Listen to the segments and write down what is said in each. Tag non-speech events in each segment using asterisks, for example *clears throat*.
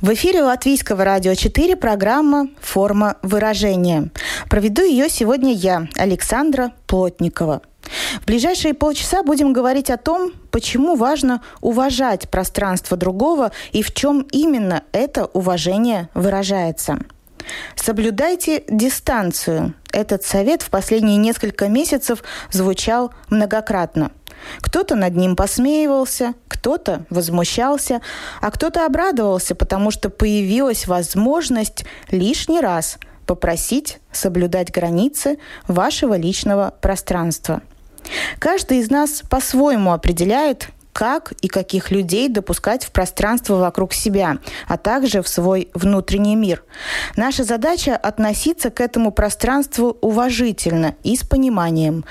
В эфире Латвийского радио 4 программа «Форма выражения». Проведу ее сегодня я, Александра Плотникова. В ближайшие полчаса будем говорить о том, почему важно уважать пространство другого и в чем именно это уважение выражается. Соблюдайте дистанцию. Этот совет в последние несколько месяцев звучал многократно. Кто-то над ним посмеивался, кто-то возмущался, а кто-то обрадовался, потому что появилась возможность лишний раз попросить соблюдать границы вашего личного пространства. Каждый из нас по-своему определяет, как и каких людей допускать в пространство вокруг себя, а также в свой внутренний мир. Наша задача – относиться к этому пространству уважительно и с пониманием.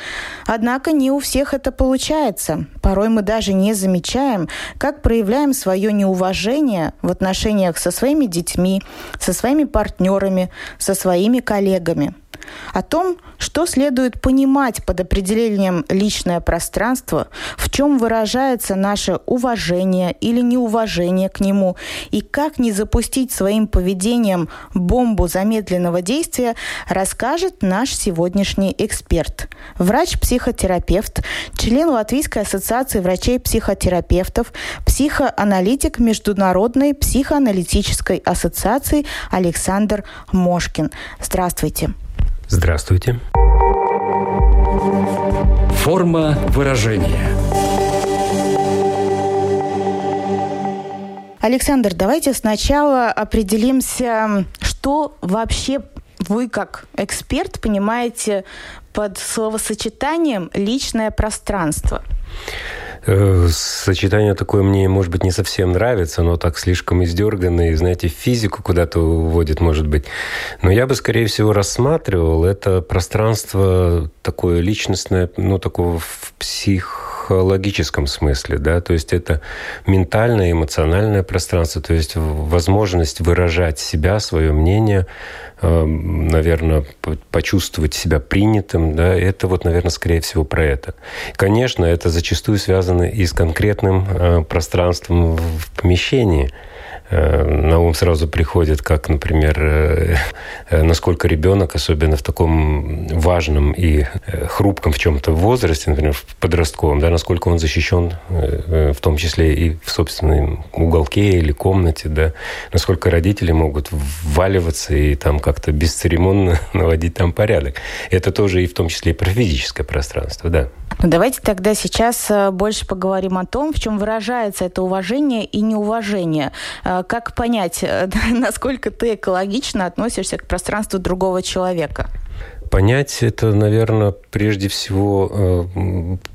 Однако не у всех это получается. Порой мы даже не замечаем, как проявляем свое неуважение в отношениях со своими детьми, со своими партнерами, со своими коллегами – о том, что следует понимать под определением личное пространство, в чем выражается наше уважение или неуважение к нему, и как не запустить своим поведением бомбу замедленного действия, расскажет наш сегодняшний эксперт. Врач-психотерапевт, член Латвийской ассоциации врачей-психотерапевтов, психоаналитик Международной психоаналитической ассоциации Александр Мошкин. Здравствуйте. Здравствуйте. Форма выражения. Александр, давайте сначала определимся, что вообще вы как эксперт понимаете под словосочетанием «личное пространство». Э, сочетание такое мне, может быть, не совсем нравится, но так слишком издерганно и, знаете, физику куда-то уводит, может быть. Но я бы, скорее всего, рассматривал это пространство такое личностное, ну, такого в психологическом смысле, да, то есть это ментальное, эмоциональное пространство, то есть возможность выражать себя, свое мнение, Эм, наверное, почувствовать себя принятым, да, это вот, наверное, скорее всего про это. Конечно, это зачастую связано и с конкретным э, пространством в помещении – на ум сразу приходит, как, например, э, э, насколько ребенок, особенно в таком важном и хрупком в чем-то возрасте, например, в подростковом, да, насколько он защищен, в том числе и в собственном уголке или комнате, да, насколько родители могут вваливаться и там как-то бесцеремонно *laughs* наводить там порядок. Это тоже и в том числе и про физическое пространство, да. Ну, давайте тогда сейчас больше поговорим о том, в чем выражается это уважение и неуважение. А, как понять, *laughs* насколько ты экологично относишься к пространству другого человека? Понять это, наверное, прежде всего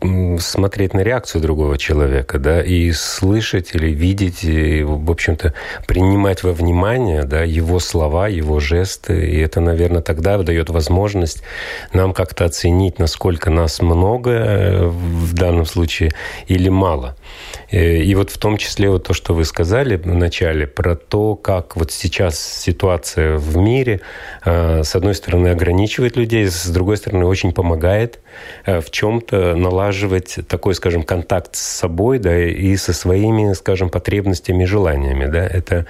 э, смотреть на реакцию другого человека, да, и слышать или видеть, и, в общем-то, принимать во внимание, да, его слова, его жесты, и это, наверное, тогда дает возможность нам как-то оценить, насколько нас много э, в данном случае или мало. Э, и вот в том числе вот то, что вы сказали в начале, про то, как вот сейчас ситуация в мире, с одной стороны, ограничивает людей, с другой стороны, очень помогает э, в чем-то налаживать такой, скажем, контакт с собой, да, и со своими, скажем, потребностями желаниями, да. Это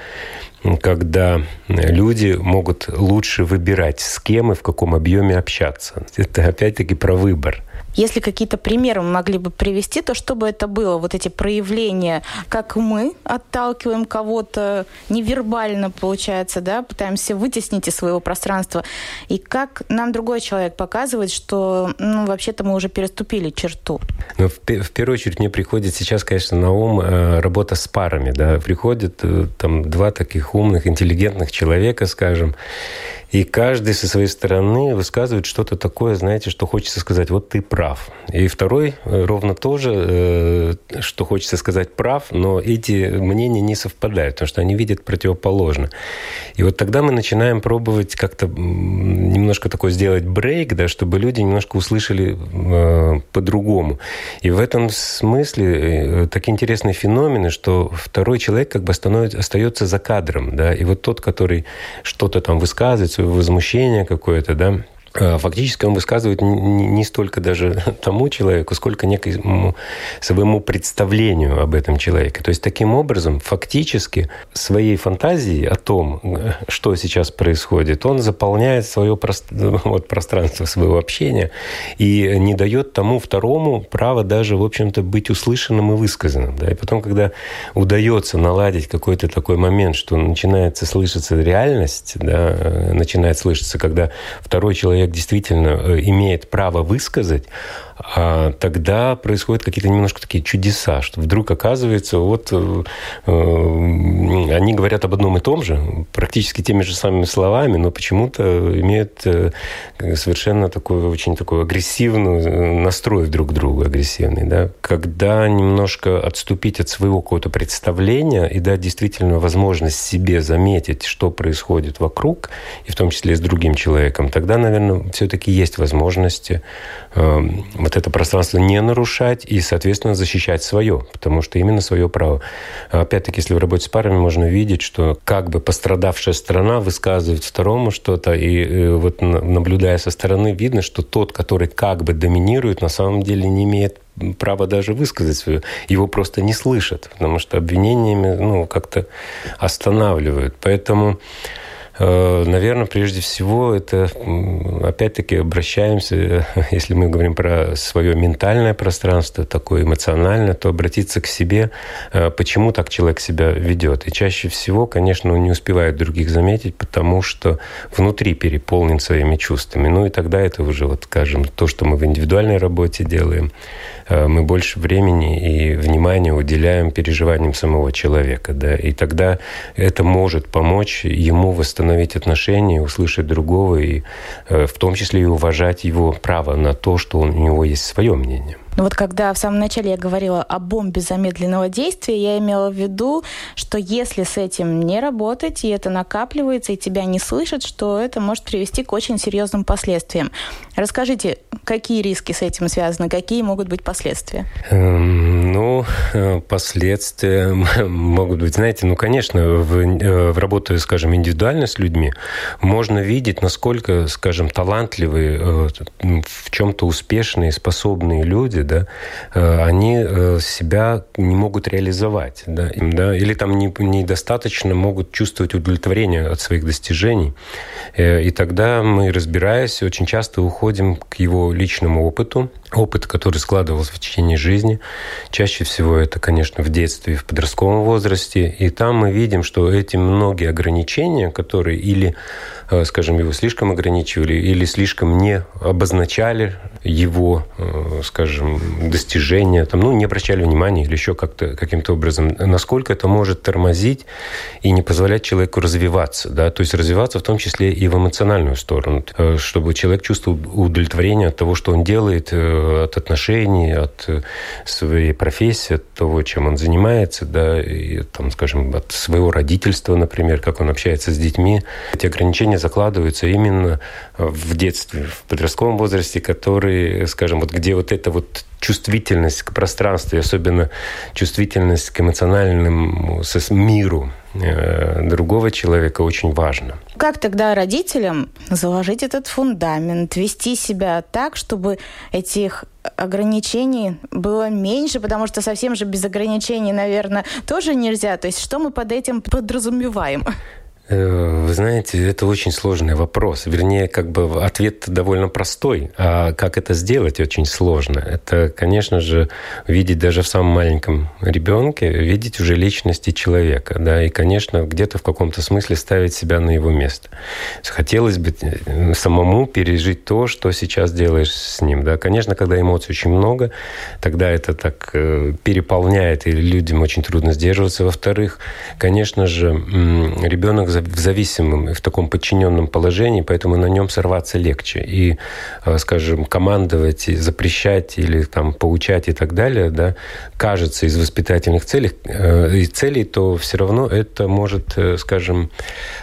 когда люди могут лучше выбирать, с кем и в каком объеме общаться. Это опять-таки про выбор. Если какие-то примеры мы могли бы привести, то что бы это было? Вот эти проявления, как мы отталкиваем кого-то невербально, получается, да, пытаемся вытеснить из своего пространства, и как нам другой человек показывает, что, ну, вообще-то мы уже переступили черту. Ну, в, в первую очередь мне приходит сейчас, конечно, на ум э, работа с парами, да, приходят э, там два таких умных, интеллигентных человека, скажем, И каждый со своей стороны высказывает что-то такое, знаете, что хочется сказать, вот ты прав. И второй э, ровно тоже, э, что хочется сказать прав, но эти мнения не совпадают, потому что они видят противоположно. И вот тогда мы начинаем пробовать как-то немножко такой сделать брейк, да, чтобы люди немножко услышали э, по-другому. И в этом смысле э, такие интересные феномены, что второй человек как бы становится, остается за кадром, да, и вот тот, который что-то там высказывает, возмущение какое-то, да, фактически он высказывает не столько даже *laughs* тому человеку, сколько некому своему представлению об этом человеке. То есть таким образом, фактически, своей фантазией о том, что сейчас происходит, он заполняет свое *laughs* вот, пространство своего общения и не дает тому второму право даже, в общем-то, быть услышанным и высказанным. Да? И потом, когда удается наладить какой-то такой момент, что начинается слышаться реальность, да, начинает слышаться, когда второй человек человек действительно э, имеет право высказать, тогда происходят какие-то немножко такие чудеса, что вдруг оказывается, вот э, э, они говорят об одном и том же, практически теми же самыми словами, но почему-то имеют э, совершенно такой очень такой агрессивный настрой друг к другу, агрессивный. Да? Когда немножко отступить от своего какого-то представления и дать действительно возможность себе заметить, что происходит вокруг, и в том числе с другим человеком, тогда, наверное, все-таки есть возможности э, вот это пространство не нарушать и, соответственно, защищать свое, потому что именно свое право. Опять-таки, если в работе с парами можно видеть, что как бы пострадавшая сторона высказывает второму что-то, и э, вот наблюдая со стороны, видно, что тот, который как бы доминирует, на самом деле не имеет права даже высказать свое. Его просто не слышат, потому что обвинениями ну, как-то останавливают. Поэтому Наверное, прежде всего, это опять-таки обращаемся, *laughs* если мы говорим про свое ментальное пространство, такое эмоциональное, то обратиться к себе, э, почему так человек себя ведет. И чаще всего, конечно, он не успевает других заметить, потому что внутри переполнен своими чувствами. Ну и тогда это уже, вот, скажем, то, что мы в индивидуальной работе делаем, Э, мы больше времени и внимания уделяем переживаниям самого человека. Да? И тогда это может помочь ему восстановить отношения, услышать другого, и э, в том числе и уважать его право на то, что у него есть свое мнение. Ну вот когда в самом начале я говорила о бомбе замедленного действия, я имела в виду, что если с этим не работать, и это накапливается, и тебя не слышат, что это может привести к очень серьезным последствиям. Расскажите, какие риски с этим связаны, какие могут быть последствия? Эм, ну, э, последствия *laughs* могут быть, знаете, ну, конечно, в, э, в работе, скажем, индивидуально с людьми, можно видеть, насколько, скажем, талантливые, э, в чем-то успешные, способные люди, люди, да, э, они э, себя не могут реализовать, да, да, или там не, недостаточно могут чувствовать удовлетворение от своих достижений. Э, и тогда мы, разбираясь, очень часто уходим к его личному опыту, опыт, который складывался в течение жизни. Чаще всего это, конечно, в детстве в подростковом возрасте. И там мы видим, что эти многие ограничения, которые или Э, скажем, его слишком ограничивали или слишком не обозначали его, э, скажем, достижения, там, ну, не обращали внимания или еще как-то, каким-то образом, насколько это может тормозить и не позволять человеку развиваться, да, то есть развиваться в том числе и в эмоциональную сторону, э, чтобы человек чувствовал удовлетворение от того, что он делает, от отношений, от своей профессии, от того, чем он занимается, да, и, там, скажем, от своего родительства, например, как он общается с детьми. Эти ограничения закладываются именно в детстве, в подростковом возрасте, который, скажем, вот где вот эта вот чувствительность к пространству, и особенно чувствительность к эмоциональному миру э, другого человека очень важно. Как тогда родителям заложить этот фундамент, вести себя так, чтобы этих ограничений было меньше, потому что совсем же без ограничений, наверное, тоже нельзя. То есть что мы под этим подразумеваем? Э, вы знаете, это очень сложный вопрос. Вернее, как бы ответ довольно простой. А как это сделать, очень сложно. Это, конечно же, видеть даже в самом маленьком ребенке, видеть уже личности человека. Да, и, конечно, где-то в каком-то смысле ставить себя на его место. Хотелось бы э, самому пережить то, что сейчас делаешь с ним. Да. Конечно, когда эмоций очень много, тогда это так э, переполняет, и людям очень трудно сдерживаться. Во-вторых, конечно же, ребенок в зависимом, в таком подчиненном положении, поэтому на нем сорваться легче. И, э, скажем, командовать, запрещать или там поучать и так далее, да, кажется из воспитательных целей, э, и целей, то все равно это может, э, скажем,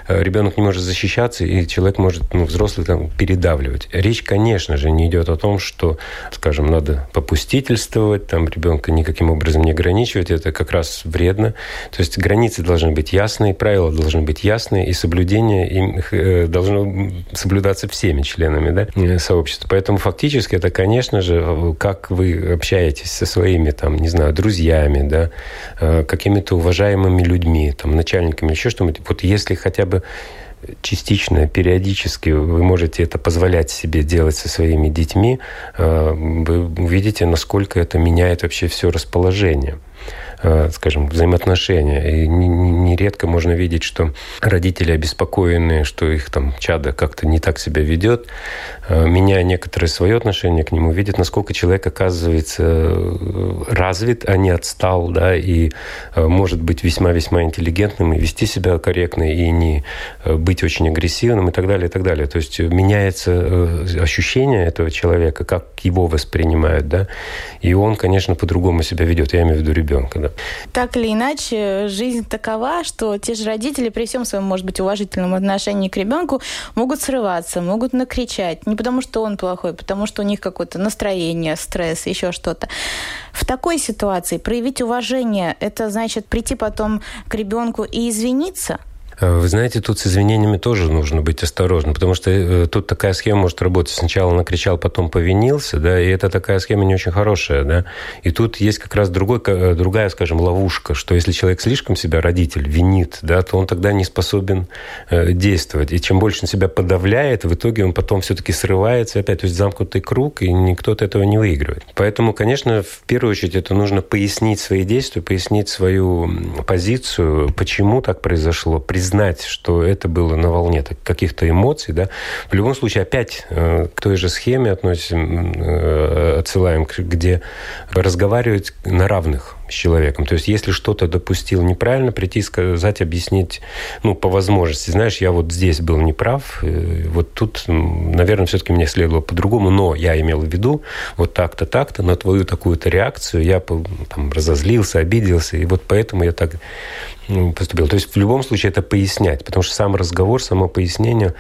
ребенок не может защищаться, и человек может, ну, взрослый там, передавливать. Речь, конечно же, не идет о том, что, скажем, надо попустительствовать, там ребенка никаким образом не ограничивать, это как раз вредно. То есть границы должны быть ясные, правила должны быть ясные, и соблюдение им э, должно соблюдаться всеми членами да, э, сообщества. Поэтому фактически это, конечно же, как вы общаетесь со своими, там, не знаю, друзьями, да, э, какими-то уважаемыми людьми, там, начальниками, еще что-нибудь. Вот если хотя бы частично, периодически вы можете это позволять себе делать со своими детьми, вы увидите, насколько это меняет вообще все расположение. Э, скажем, взаимоотношения. И нередко можно видеть, что родители обеспокоены, что их там чадо как-то не так себя ведет, э, меняя некоторое свое отношение к нему, видят, насколько человек оказывается э, развит, а не отстал, да, и может быть весьма-весьма интеллигентным, и вести себя корректно, и не быть очень агрессивным, и так далее, и так далее. То есть меняется ощущение этого человека, как его воспринимают, да, и он, конечно, по-другому себя ведет. Я имею в виду ребенка, да. Так или иначе, жизнь такова, что те же родители при всем своем, может быть, уважительном отношении к ребенку могут срываться, могут накричать. Не потому, что он плохой, а потому что у них какое-то настроение, стресс, еще что-то. В такой ситуации проявить уважение, это значит прийти потом к ребенку и извиниться – вы знаете, тут с извинениями тоже нужно быть осторожным, потому что э, тут такая схема может работать. Сначала накричал, потом повинился, да, и это такая схема не очень хорошая, да. И тут есть как раз другой, э, другая, скажем, ловушка, что если человек слишком себя, родитель, винит, да, то он тогда не способен действовать. И чем больше он себя подавляет, в итоге он потом все-таки срывается опять. То есть замкнутый круг, и никто от этого не выигрывает. Поэтому, конечно, в первую очередь это нужно пояснить свои действия, пояснить свою позицию, почему так произошло, признать знать, что это было на волне каких-то эмоций, да, в любом случае опять э, к той же схеме относим, э, отсылаем, где разговаривать на равных с человеком. То есть, если что-то допустил неправильно, прийти, сказать, объяснить, ну, по возможности. Знаешь, я вот здесь был неправ, э, вот тут, наверное, все-таки мне следовало по-другому, но я имел в виду вот так-то, так-то, на твою такую-то реакцию я там разозлился, обиделся, и вот поэтому я так поступил. То есть в любом случае это пояснять, потому что сам разговор, само пояснение,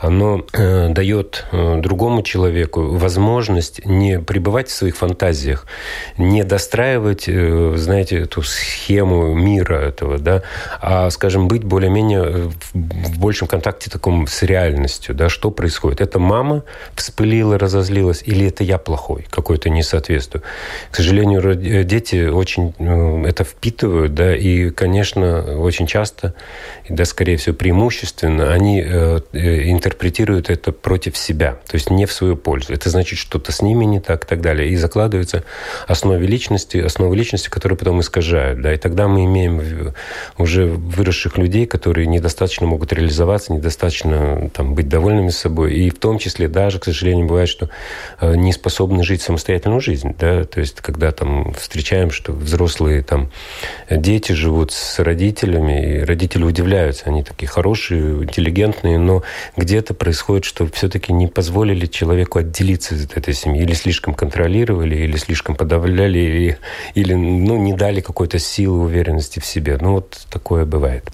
оно э, дает э, другому человеку возможность не пребывать в своих фантазиях, не достраивать, э, знаете, эту схему мира этого, да, а, скажем, быть более-менее в, в большем контакте таком с реальностью, да, что происходит. Это мама вспылила, разозлилась, или это я плохой, какой-то не соответствую. К сожалению, дети очень э, это впитывают, да, и, конечно, очень часто, да, скорее всего, преимущественно, они э, интерпретируют интерпретируют это против себя, то есть не в свою пользу. Это значит, что-то с ними не так и так далее. И закладывается основы личности, основы личности, которые потом искажают. Да? И тогда мы имеем уже выросших людей, которые недостаточно могут реализоваться, недостаточно там, быть довольными собой. И в том числе даже, к сожалению, бывает, что э, не способны жить самостоятельную жизнь. Да? То есть когда там встречаем, что взрослые там, дети живут с родителями, и родители удивляются, они такие хорошие, интеллигентные, но где где-то происходит, что все-таки не позволили человеку отделиться от этой семьи. Или слишком контролировали, или слишком подавляли, или, или ну, не дали какой-то силы, уверенности в себе. Ну, вот такое бывает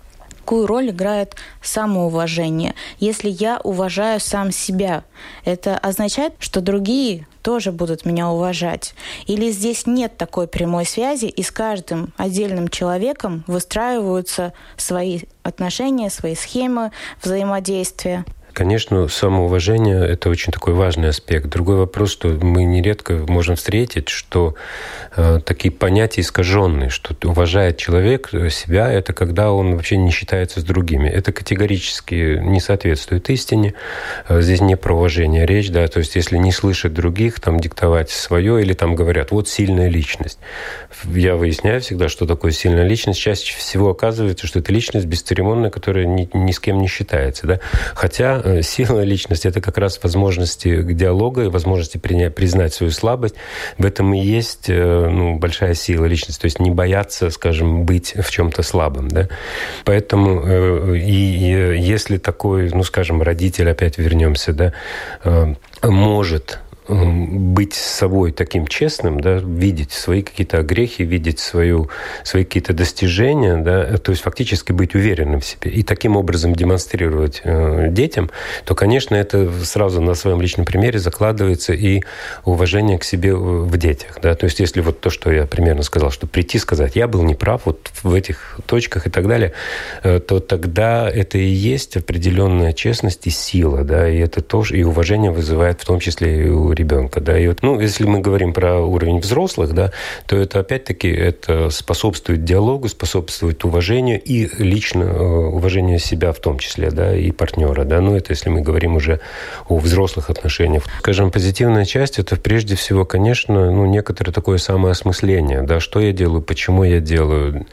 какую роль играет самоуважение. Если я уважаю сам себя, это означает, что другие тоже будут меня уважать. Или здесь нет такой прямой связи, и с каждым отдельным человеком выстраиваются свои отношения, свои схемы взаимодействия. Конечно, самоуважение – это очень такой важный аспект. Другой вопрос, что мы нередко можем встретить, что э, такие понятия искаженные, что уважает человек себя – это когда он вообще не считается с другими. Это категорически не соответствует истине. Э, здесь не про уважение речь, да, то есть если не слышать других, там диктовать свое, или там говорят, вот сильная личность. Я выясняю всегда, что такое сильная личность. Чаще всего оказывается, что это личность бесцеремонная, которая ни, ни с кем не считается. Да? Хотя э, сила личности – это как раз возможности к диалогу и возможности принять, признать свою слабость. В этом и есть э, ну, большая сила личности, то есть не бояться, скажем, быть в чем-то слабым. Да? Поэтому э, и если такой, ну, скажем, родитель, опять вернемся, да, может быть с собой таким честным, да, видеть свои какие-то грехи, видеть свою, свои какие-то достижения, да, то есть фактически быть уверенным в себе и таким образом демонстрировать э, детям, то, конечно, это сразу на своем личном примере закладывается и уважение к себе в детях. Да, то есть если вот то, что я примерно сказал, что прийти сказать, я был неправ вот в этих точках и так далее, э, то тогда это и есть определенная честность и сила, да, и это тоже, и уважение вызывает в том числе и у ребенка. Да? И вот, ну, если мы говорим про уровень взрослых, да, то это опять-таки это способствует диалогу, способствует уважению и лично э, уважению себя в том числе, да, и партнера. Да? Ну, это если мы говорим уже о взрослых отношениях. Скажем, позитивная часть – это прежде всего, конечно, ну, некоторое такое самоосмысление, да, что я делаю, почему я делаю,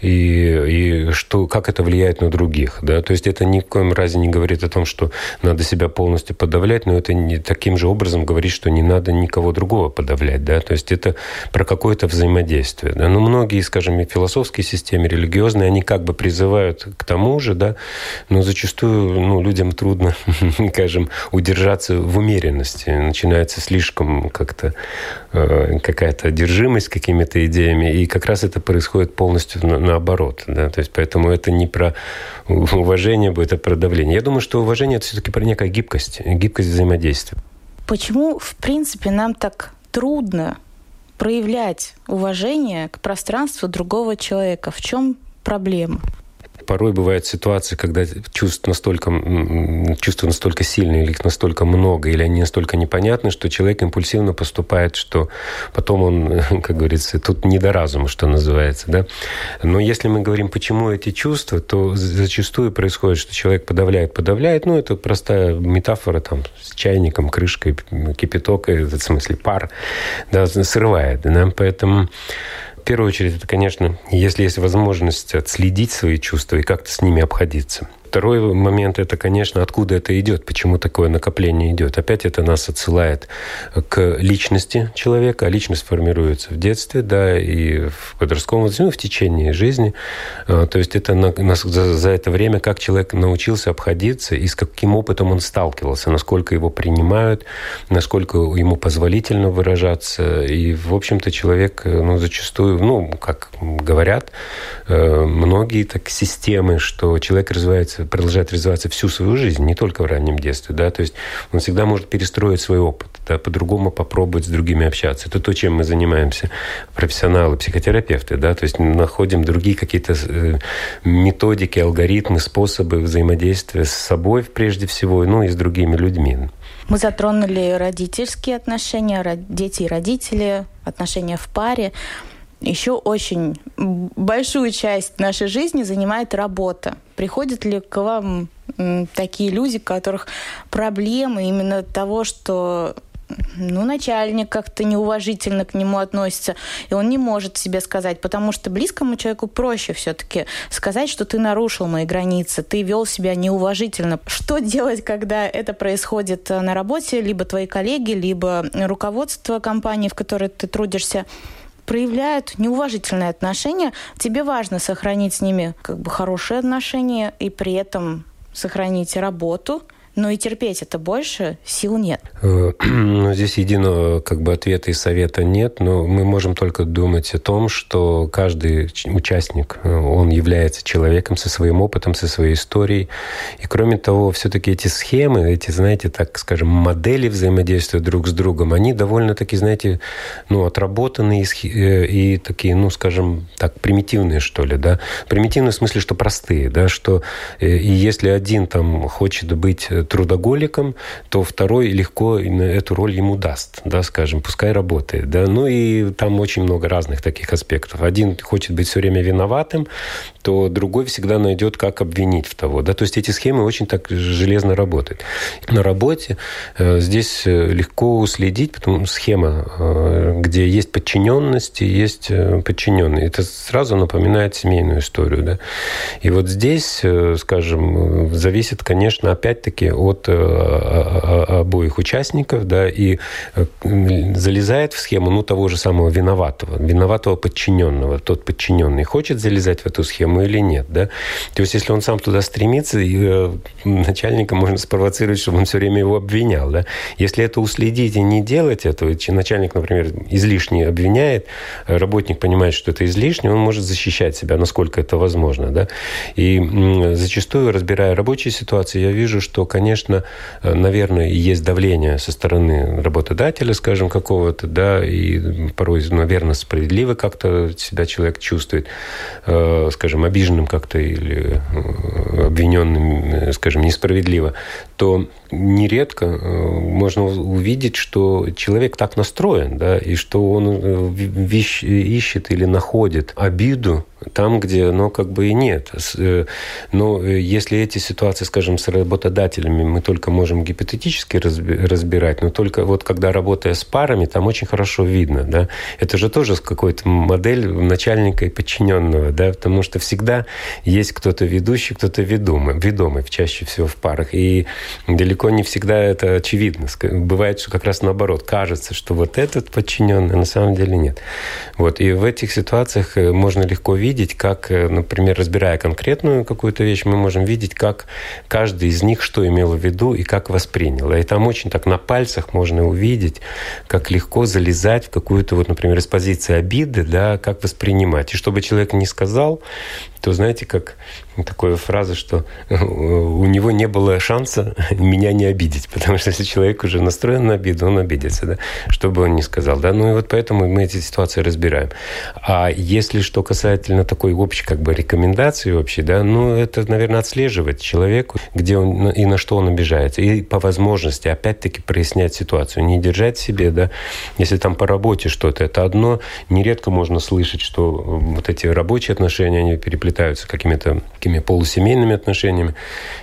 и, и что, как это влияет на других. Да? То есть это ни в коем разе не говорит о том, что надо себя полностью подавлять, но это не таким же образом говорит говорит, что не надо никого другого подавлять, да, то есть это про какое-то взаимодействие, да. Но многие, скажем, и философские системы, религиозные, они как бы призывают к тому же, да, но зачастую, ну, людям трудно, *laughs* скажем, удержаться в умеренности, начинается слишком как-то э, какая-то одержимость какими-то идеями, и как раз это происходит полностью на, наоборот, да, то есть поэтому это не про уважение будет, а про давление. Я думаю, что уважение это все-таки про некая гибкость, гибкость взаимодействия. Почему, в принципе, нам так трудно проявлять уважение к пространству другого человека? В чем проблема? Порой бывают ситуации, когда чувств настолько, чувства настолько сильные, или их настолько много, или они настолько непонятны, что человек импульсивно поступает, что потом он, *laughs* как говорится, тут не до разума, что называется. Да? Но если мы говорим, почему эти чувства, то зачастую происходит, что человек подавляет, подавляет. Ну, это простая метафора там, с чайником, крышкой, кипяток, в смысле пар, да, срывает. Да? Поэтому в первую очередь, это, конечно, если есть возможность отследить свои чувства и как-то с ними обходиться – Второй момент – это, конечно, откуда это идет, почему такое накопление идет. Опять это нас отсылает к личности человека, а личность формируется в детстве, да, и в подростковом возрасте, ну, в течение жизни. А, то есть это на, на, за, за это время, как человек научился обходиться и с каким опытом он сталкивался, насколько его принимают, насколько ему позволительно выражаться. И, в общем-то, человек, ну, зачастую, ну, как говорят э, многие так системы, что человек развивается продолжает развиваться всю свою жизнь, не только в раннем детстве, да, то есть он всегда может перестроить свой опыт, да, по-другому попробовать с другими общаться. Это то, чем мы занимаемся, профессионалы, психотерапевты, да, то есть находим другие какие-то э, методики, алгоритмы, способы взаимодействия с собой прежде всего, ну и с другими людьми. Мы затронули родительские отношения, дети и родители, отношения в паре еще очень большую часть нашей жизни занимает работа. Приходят ли к вам такие люди, у которых проблемы именно того, что ну, начальник как-то неуважительно к нему относится, и он не может себе сказать, потому что близкому человеку проще все-таки сказать, что ты нарушил мои границы, ты вел себя неуважительно. Что делать, когда это происходит на работе, либо твои коллеги, либо руководство компании, в которой ты трудишься? Проявляют неуважительное отношение, тебе важно сохранить с ними как бы хорошие отношения и при этом сохранить работу, но и терпеть это больше сил нет. Э, *clears throat* ну, здесь единого как бы ответа и совета нет, но мы можем только думать о том, что каждый участник, э, он является человеком со своим опытом, со своей историей. И кроме того, все-таки эти схемы, эти, знаете, так скажем, модели взаимодействия друг с другом, они довольно-таки, знаете, ну, отработанные э, и такие, ну, скажем так, примитивные, что ли, да. Примитивные в смысле, что простые, да, что и если один там хочет быть трудоголиком, то второй легко эту роль ему даст, да, скажем, пускай работает, да. Ну и там очень много разных таких аспектов. Один хочет быть все время виноватым, то другой всегда найдет, как обвинить в того, да. То есть эти схемы очень так железно работают. На работе э, здесь э, легко следить, потому что схема, э, где есть подчиненность и есть подчиненные. Это сразу напоминает семейную историю, да. И вот здесь, скажем, зависит, конечно, опять-таки от обоих участников, да, и залезает в схему, ну, того же самого виноватого, виноватого подчиненного. Тот подчиненный хочет залезать в эту схему или нет, да. То есть, если он сам туда стремится, и начальника можно спровоцировать, чтобы он все время его обвинял, да. Если это уследить и не делать этого, начальник, например, излишне обвиняет, работник понимает, что это излишне, он может защищать себя, насколько это возможно. Да? И зачастую, разбирая рабочие ситуации, я вижу, что, конечно, э, наверное, есть давление со стороны работодателя, скажем, какого-то, да, и порой, наверное, справедливо как-то себя человек чувствует, э, скажем, обиженным как-то или э, обвиненным, скажем, несправедливо, то нередко можно увидеть, что человек так настроен, да, и что он ищет или находит обиду там, где, ну, как бы и нет. Э, но э, если эти ситуации, скажем, с работодателями мы только можем гипотетически разбирать, но только вот когда работая с парами, там очень хорошо видно, да. Это же тоже какой-то модель начальника и подчиненного, да, потому что всегда есть кто-то ведущий, кто-то ведомый, ведомый чаще всего в парах. И далеко не всегда это очевидно. Бывает, что как раз наоборот, кажется, что вот этот подчиненный, а на самом деле нет. Вот. И в этих ситуациях э, можно легко видеть, как, э, например, разбирая конкретную какую-то вещь, мы можем видеть, как каждый из них что имел в виду и как воспринял. И там очень так на пальцах можно увидеть, как легко залезать в какую-то, вот, например, из позиции обиды, да, как воспринимать. И чтобы человек не сказал, то знаете, как такая фраза, что у него не было шанса *laughs* меня не обидеть, потому что если человек уже настроен на обиду, он обидится, да, что бы он ни сказал, да, ну и вот поэтому мы эти ситуации разбираем. А если что касательно такой общей как бы рекомендации вообще, да, ну это, наверное, отслеживать человеку, где он и на что он обижается, и по возможности опять-таки прояснять ситуацию, не держать себе, да, если там по работе что-то, это одно, нередко можно слышать, что вот эти рабочие отношения, они переплетаются какими-то такими полусемейными отношениями.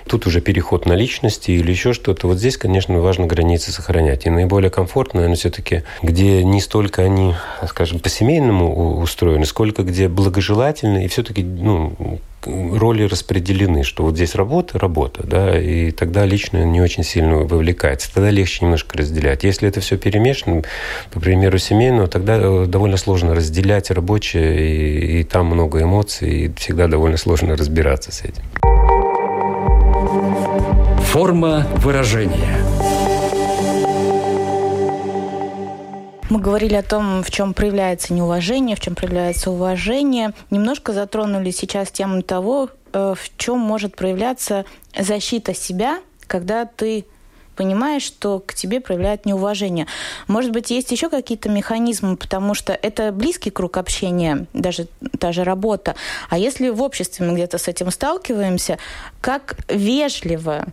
Тут уже переход на личности или еще что-то. Вот здесь, конечно, важно границы сохранять. И наиболее комфортно, наверное, все-таки, где не столько они, скажем, по-семейному устроены, сколько где благожелательны и все-таки ну, роли распределены, что вот здесь работа, работа, да, и тогда лично не очень сильно вовлекается. Тогда легче немножко разделять. Если это все перемешано, по примеру семейного, тогда э, довольно сложно разделять рабочее, и, и там много эмоций, и всегда довольно сложно разбираться с этим. Форма выражения – Мы говорили о том, в чем проявляется неуважение, в чем проявляется уважение. Немножко затронули сейчас тему того, э, в чем может проявляться защита себя, когда ты понимаешь, что к тебе проявляют неуважение. Может быть, есть еще какие-то механизмы, потому что это близкий круг общения, даже та же работа. А если в обществе мы где-то с этим сталкиваемся, как вежливо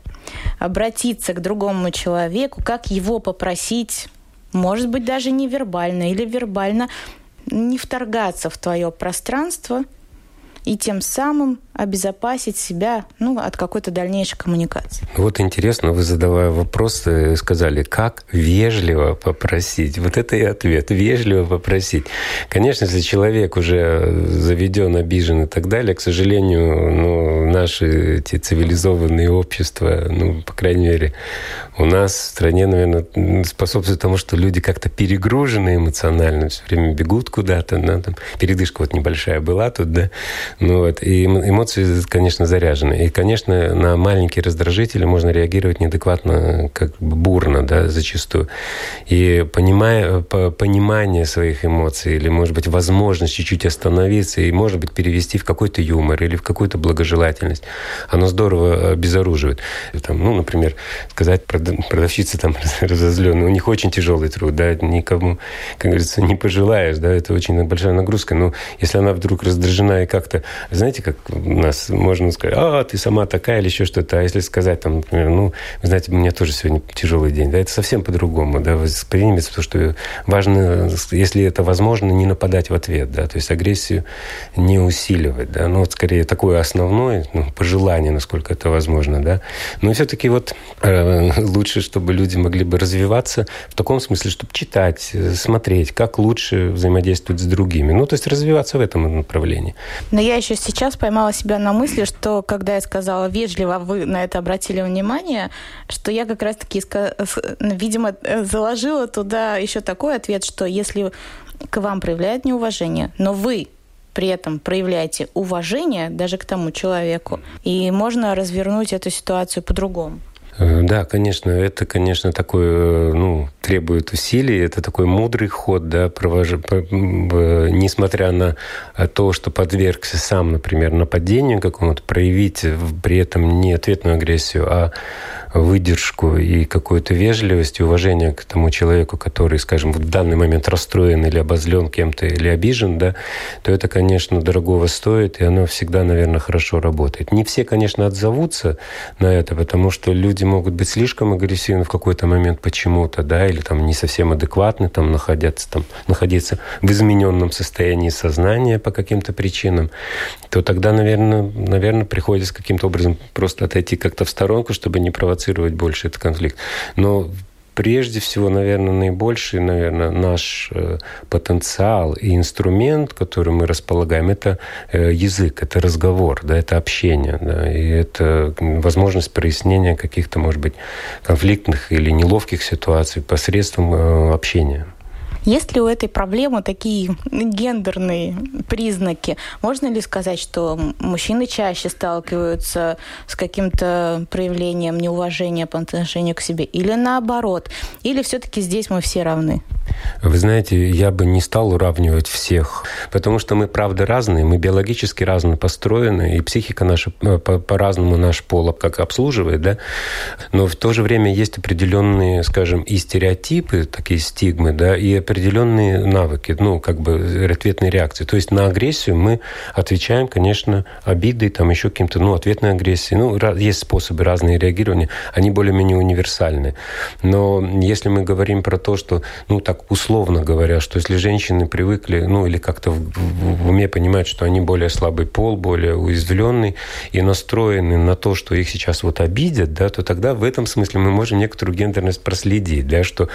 обратиться к другому человеку, как его попросить может быть, даже невербально или вербально не вторгаться в твое пространство и тем самым обезопасить себя ну, от какой-то дальнейшей коммуникации. Вот интересно, вы задавая вопрос, сказали, как вежливо попросить. Вот это и ответ. Вежливо попросить. Конечно, если человек уже заведен, обижен и так далее, к сожалению, ну, наши эти цивилизованные общества, ну, по крайней мере, у нас в стране, наверное, способствует тому, что люди как-то перегружены эмоционально, все время бегут куда-то. Да, там, передышка вот небольшая была тут, да. Ну, вот, и эмоции эмоции, конечно, заряжены. И, конечно, на маленькие раздражители можно реагировать неадекватно, как бурно, да, зачастую. И понимая, понимание своих эмоций или, может быть, возможность чуть-чуть остановиться и, может быть, перевести в какой-то юмор или в какую-то благожелательность, оно здорово обезоруживает. Там, ну, например, сказать продавщице там *laughs* разозленной, у них очень тяжелый труд, да, никому, как говорится, не пожелаешь, да, это очень большая нагрузка. Но если она вдруг раздражена и как-то, знаете, как нас можно сказать, а, ты сама такая или еще что-то. А если сказать, там, например, ну, вы знаете, у меня тоже сегодня тяжелый день, да, это совсем по-другому, да, воспринимается, потому что важно, если это возможно, не нападать в ответ, да, то есть агрессию не усиливать, да, ну, вот скорее такое основное, ну, пожелание, насколько это возможно, да. Но все-таки вот э, *laughs* лучше, чтобы люди могли бы развиваться в таком смысле, чтобы читать, смотреть, как лучше взаимодействовать с другими. Ну, то есть развиваться в этом направлении. Но я еще сейчас поймала себя на мысли, что когда я сказала вежливо, вы на это обратили внимание, что я как раз-таки, видимо, заложила туда еще такой ответ, что если к вам проявляют неуважение, но вы при этом проявляете уважение даже к тому человеку, и можно развернуть эту ситуацию по-другому. Э, да, конечно, это, конечно, такой, э, ну, требует усилий, это такой мудрый ход, да, провож... несмотря на то, что подвергся сам, например, нападению какому-то, проявить при этом не ответную агрессию, а выдержку и какую-то вежливость и уважение к тому человеку, который, скажем, в данный момент расстроен или обозлен кем-то или обижен, да, то это, конечно, дорогого стоит, и оно всегда, наверное, хорошо работает. Не все, конечно, отзовутся на это, потому что люди могут быть слишком агрессивны в какой-то момент почему-то, да, или там не совсем адекватны, там находятся, там, находиться в измененном состоянии сознания по каким-то причинам, то тогда, наверное, наверное, приходится каким-то образом просто отойти как-то в сторонку, чтобы не провоцировать провоцировать больше этот конфликт. Но прежде всего, наверное, наибольший, наверное, наш э, потенциал и инструмент, который мы располагаем, это э, язык, это разговор, да, это общение, да, и это возможность прояснения каких-то, может быть, конфликтных или неловких ситуаций посредством э, общения. Есть ли у этой проблемы такие гендерные признаки? Можно ли сказать, что мужчины чаще сталкиваются с каким-то проявлением неуважения по отношению к себе? Или наоборот? Или все-таки здесь мы все равны? Вы знаете, я бы не стал уравнивать всех, потому что мы, правда, разные, мы биологически разно построены, и психика наша э, по-разному наш пол как обслуживает, да, но в то же время есть определенные, скажем, и стереотипы, такие стигмы, да, и определенные навыки, ну, как бы ответные реакции. То есть на агрессию мы отвечаем, конечно, обидой, там еще каким-то, ну, ответной агрессией. Ну, есть способы разные реагирования, они более-менее универсальны. Но если мы говорим про то, что, ну, так условно говоря, что если женщины привыкли, ну, или как-то в, в, уме понимают, что они более слабый пол, более уязвленный и настроены на то, что их сейчас вот обидят, да, то тогда в этом смысле мы можем некоторую гендерность проследить, да, что,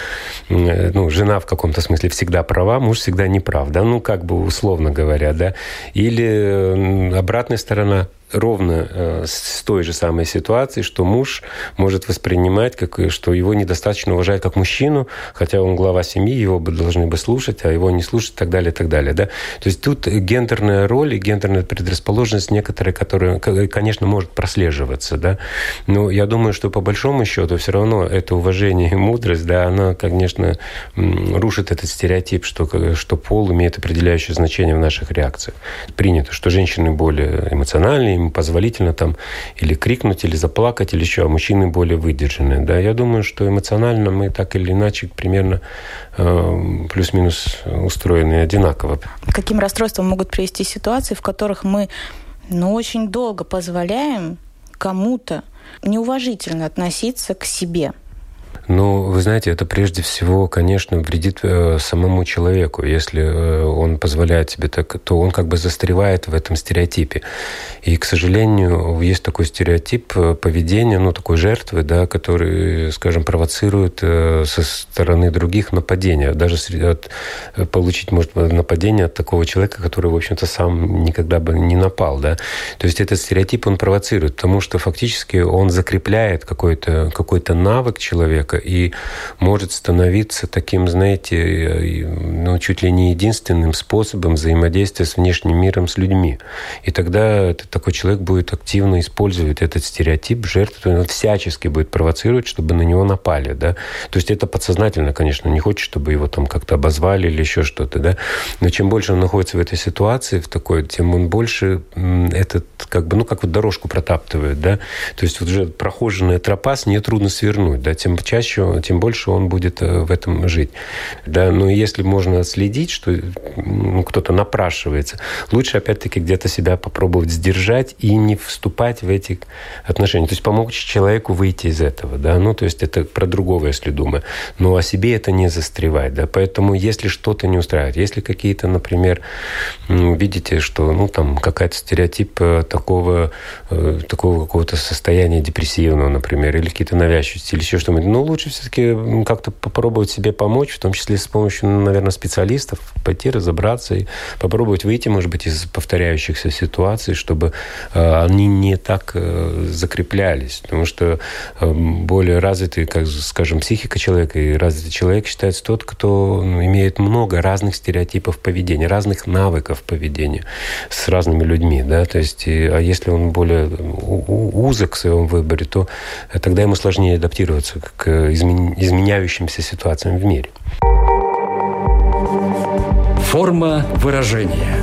э, ну, жена в каком-то смысле всегда права, муж всегда не прав, да, ну, как бы условно говоря, да. Или обратная сторона – ровно э, с той же самой ситуацией, что муж может воспринимать, как, что его недостаточно уважают как мужчину, хотя он глава семьи, его бы должны бы слушать, а его не слушать и так далее, и так далее. Да? То есть тут гендерная роль и гендерная предрасположенность некоторая, которая, конечно, может прослеживаться. Да? Но я думаю, что по большому счету все равно это уважение и мудрость, да, она, конечно, рушит этот стереотип, что, что пол имеет определяющее значение в наших реакциях. Принято, что женщины более эмоциональные, им позволительно там или крикнуть, или заплакать, или еще, а мужчины более выдержанные. Да, я думаю, что эмоционально мы так или иначе примерно э, плюс-минус устроены одинаково. Каким расстройством могут привести ситуации, в которых мы ну, очень долго позволяем кому-то неуважительно относиться к себе? Ну, вы знаете, это прежде всего, конечно, вредит э, самому человеку. Если э, он позволяет себе так, то он как бы застревает в этом стереотипе. И, к сожалению, есть такой стереотип э, поведения, ну, такой жертвы, да, который, скажем, провоцирует э, со стороны других нападения. Даже от, э, получить, может, нападение от такого человека, который, в общем-то, сам никогда бы не напал, да. То есть этот стереотип он провоцирует, потому что фактически он закрепляет какой-то какой навык человека, человека и может становиться таким, знаете, ну, чуть ли не единственным способом взаимодействия с внешним миром, с людьми. И тогда этот, такой человек будет активно использовать этот стереотип жертвы, он всячески будет провоцировать, чтобы на него напали, да. То есть это подсознательно, конечно, не хочет, чтобы его там как-то обозвали или еще что-то, да. Но чем больше он находится в этой ситуации, в такой, тем он больше этот, как бы, ну, как вот дорожку протаптывает, да. То есть вот уже прохоженная тропа, с нее трудно свернуть, да. Тем чаще чаще, тем больше он будет в этом жить. Да, но если можно отследить, что ну, кто-то напрашивается, лучше опять-таки где-то себя попробовать сдержать и не вступать в эти отношения. То есть помочь человеку выйти из этого, да, ну, то есть это про другого, если думаю. Но о себе это не застревать, да, поэтому если что-то не устраивает, если какие-то, например, видите, что, ну, там, какая-то стереотип э, такого, э, такого какого-то состояния депрессивного, например, или какие-то навязчивости, или еще что-нибудь, ну, лучше все-таки как-то попробовать себе помочь, в том числе с помощью, наверное, специалистов, пойти разобраться и попробовать выйти, может быть, из повторяющихся ситуаций, чтобы э, они не так закреплялись. Потому что более развитый, как, скажем, психика человека и развитый человек считается тот, кто ну, имеет много разных стереотипов поведения, разных навыков поведения с разными людьми. Да? То есть, а если он более узок в своем выборе, то тогда ему сложнее адаптироваться к изменяющимся ситуациям в мире. Форма выражения –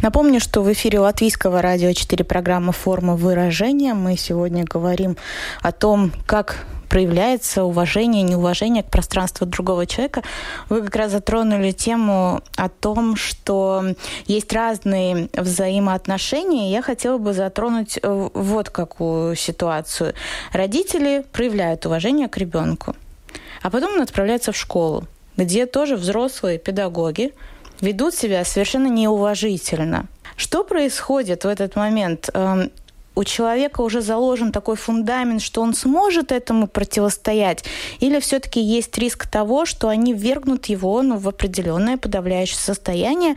Напомню, что в эфире Латвийского радио 4 программа «Форма выражения». Мы сегодня говорим о том, как проявляется уважение, неуважение к пространству другого человека. Вы как раз затронули тему о том, что есть разные взаимоотношения. Я хотела бы затронуть э, вот какую ситуацию. Родители проявляют уважение к ребенку, а потом он отправляется в школу, где тоже взрослые педагоги ведут себя совершенно неуважительно. Что происходит в этот момент? У человека уже заложен такой фундамент, что он сможет этому противостоять? Или все-таки есть риск того, что они ввергнут его ну, в определенное подавляющее состояние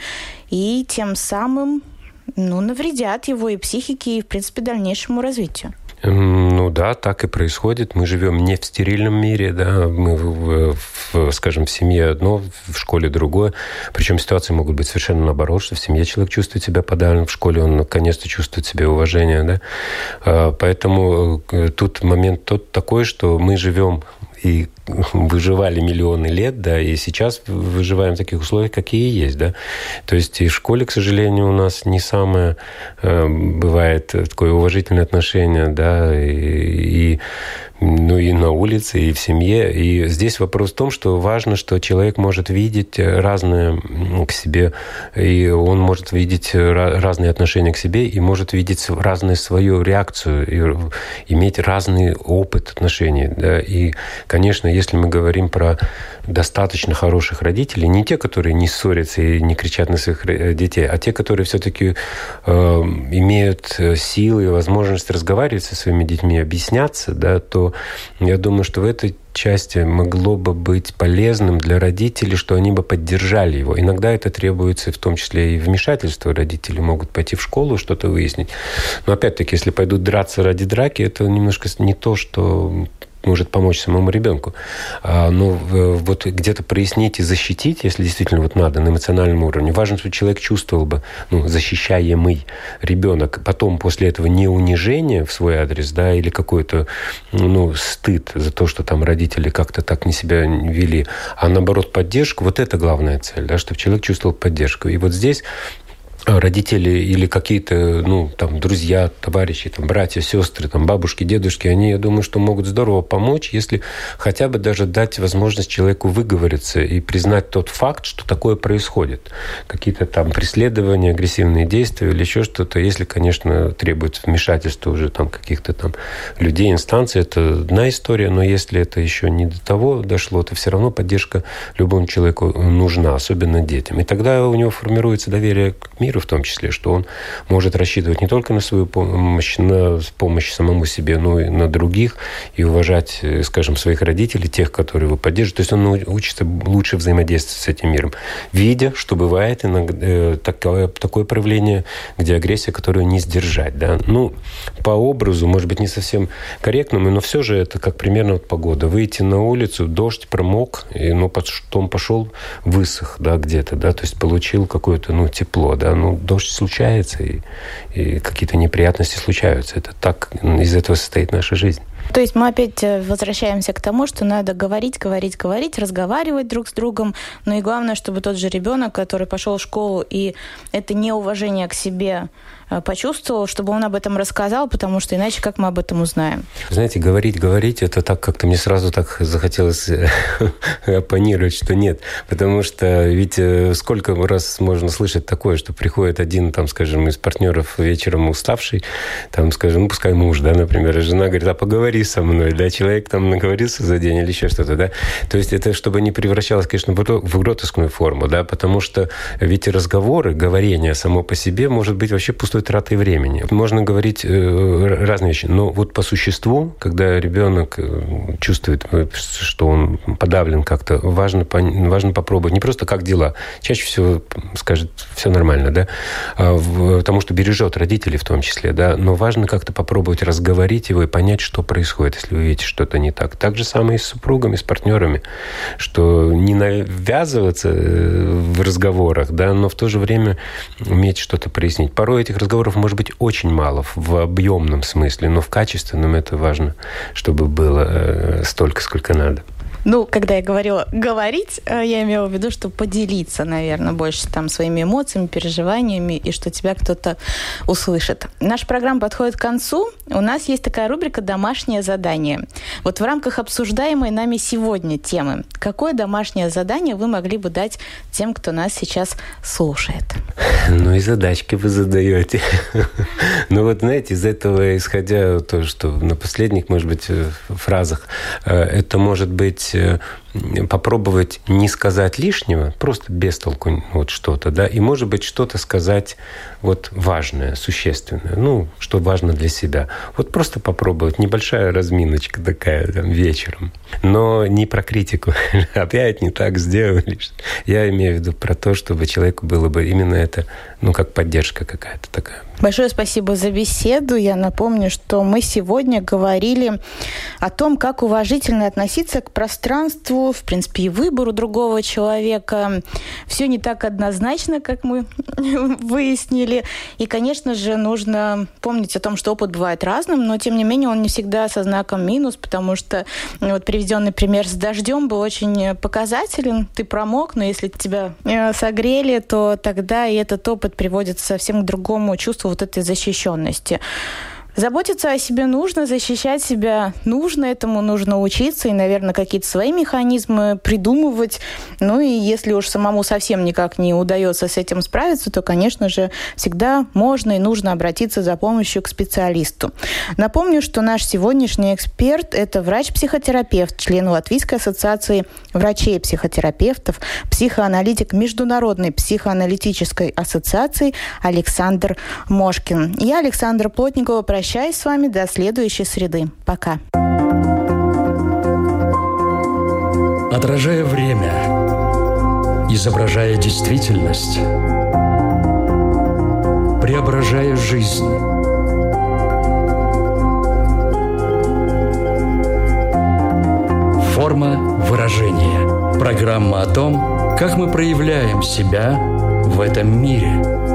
и тем самым ну, навредят его и психике, и, в принципе, дальнейшему развитию? Ну да, так и происходит. Мы живем не в стерильном мире, да, мы, в, в, скажем, в семье одно, в школе другое. Причем ситуации могут быть совершенно наоборот, что в семье человек чувствует себя подавлен, в школе он наконец-то чувствует себе уважение, да. А, поэтому э, тут момент тот такой, что мы живем и *laughs* выживали миллионы лет, да, и сейчас выживаем в таких условиях, какие есть, да. То есть и в школе, к сожалению, у нас не самое э, бывает такое уважительное отношение, да, и, и ну и на улице, и в семье. И здесь вопрос в том, что важно, что человек может видеть разные к себе, и он может видеть разные отношения к себе, и может видеть разную свою реакцию, и иметь разный опыт отношений. Да. И, конечно, если мы говорим про достаточно хороших родителей, не те, которые не ссорятся и не кричат на своих э, детей, а те, которые все-таки э, имеют силы и возможность разговаривать со своими детьми, объясняться, да, то я думаю, что в этой части могло бы быть полезным для родителей, что они бы поддержали его. Иногда это требуется в том числе и вмешательство. Родители могут пойти в школу, что-то выяснить. Но опять-таки, если пойдут драться ради драки, это немножко не то, что может помочь самому ребенку. А, но ну, вот где-то прояснить и защитить, если действительно вот надо на эмоциональном уровне. Важно, чтобы человек чувствовал бы, ну, защищаемый ребенок. Потом после этого не унижение в свой адрес, да, или какой-то, ну, стыд за то, что там родители как-то так не себя вели, а наоборот поддержку. Вот это главная цель, да, чтобы человек чувствовал поддержку. И вот здесь родители или какие-то, ну, там, друзья, товарищи, там, братья, сестры, там, бабушки, дедушки, они, я думаю, что могут здорово помочь, если хотя бы даже дать возможность человеку выговориться и признать тот факт, что такое происходит. Какие-то там преследования, агрессивные действия или еще что-то, если, конечно, требуется вмешательства уже там каких-то там людей, инстанций, это одна история, но если это еще не до того дошло, то все равно поддержка любому человеку нужна, особенно детям. И тогда у него формируется доверие к миру, мира в том числе, что он может рассчитывать не только на свою помощь, на помощь самому себе, но и на других, и уважать, э, скажем, своих родителей, тех, которые его поддерживают. То есть он учится лучше взаимодействовать с этим миром, видя, что бывает иногда э, такое, такое проявление, где агрессия, которую не сдержать. Да? Ну, по образу, может быть, не совсем корректному, но все же это как примерно вот погода. Выйти на улицу, дождь промок, и, ну, потом пошел, высох, да, где-то, да, то есть получил какое-то, ну, тепло, да, ну, дождь случается, и, и какие-то неприятности случаются. Это так, из этого состоит наша жизнь. То есть мы опять э, возвращаемся к тому, что надо говорить, говорить, говорить, разговаривать друг с другом, но и главное, чтобы тот же ребенок, который пошел в школу, и это неуважение к себе почувствовал, чтобы он об этом рассказал, потому что иначе как мы об этом узнаем? Знаете, говорить, говорить, это так как-то мне сразу так захотелось э, *laughs* оппонировать, что нет. Потому что ведь э, сколько раз можно слышать такое, что приходит один, там, скажем, из партнеров вечером уставший, там, скажем, ну, пускай муж, да, например, и жена говорит, а поговори со мной, да, человек там наговорился за день или еще что-то, да. То есть это чтобы не превращалось, конечно, в гротескную форму, да, потому что ведь разговоры, говорение само по себе может быть вообще пустой большой тратой времени. Можно говорить э, разные вещи, но вот по существу, когда ребенок э, чувствует, э, что он подавлен как-то, важно, важно попробовать не просто как дела. Чаще всего скажет, все нормально, да, а потому что бережет родителей в том числе, да, но важно как-то попробовать разговорить его и понять, что происходит, если вы видите что-то не так. Так же самое и с супругами, с партнерами, что не навязываться в разговорах, да, но в то же время уметь что-то прояснить. Порой этих разговоров разговоров может быть очень мало в объемном смысле, но в качественном это важно, чтобы было э, столько, сколько надо. Ну, когда я говорила говорить, э, я имела в виду, что поделиться, наверное, больше там своими эмоциями, переживаниями, и что тебя кто-то услышит. Наша программа подходит к концу. У нас есть такая рубрика «Домашнее задание». Вот в рамках обсуждаемой нами сегодня темы, какое домашнее задание вы могли бы дать тем, кто нас сейчас слушает? Ну и задачки вы задаете. Ну вот, знаете, из этого исходя то, что на последних, может быть, э, фразах, э, это может быть Э, попробовать не сказать лишнего, просто без толку вот что-то, да, и, может быть, что-то сказать вот важное, существенное, ну, что важно для себя. Вот просто попробовать, небольшая разминочка такая там, вечером. Но не про критику. *laughs* Опять не так сделали. Я имею в виду про то, чтобы человеку было бы именно это, ну, как поддержка какая-то такая. Большое спасибо за беседу. Я напомню, что мы сегодня говорили о том, как уважительно относиться к пространству, в принципе, и выбору другого человека. Все не так однозначно, как мы *laughs* выяснили. И, конечно же, нужно помнить о том, что опыт бывает разным, но, тем не менее, он не всегда со знаком минус, потому что вот приведенный пример с дождем был очень показателен. Ты промок, но если тебя э, согрели, то тогда и этот опыт приводит совсем к другому чувству вот этой защищенности. Заботиться о себе нужно, защищать себя нужно, этому нужно учиться и, наверное, какие-то свои механизмы придумывать. Ну и если уж самому совсем никак не удается с этим справиться, то, конечно же, всегда можно и нужно обратиться за помощью к специалисту. Напомню, что наш сегодняшний эксперт – это врач-психотерапевт, член Латвийской ассоциации врачей и психотерапевтов, психоаналитик Международной психоаналитической ассоциации Александр Мошкин. Я, Александра Плотникова, прощаюсь с вами до следующей среды. Пока. Отражая время, изображая действительность, преображая жизнь. Форма выражения. Программа о том, как мы проявляем себя в этом мире –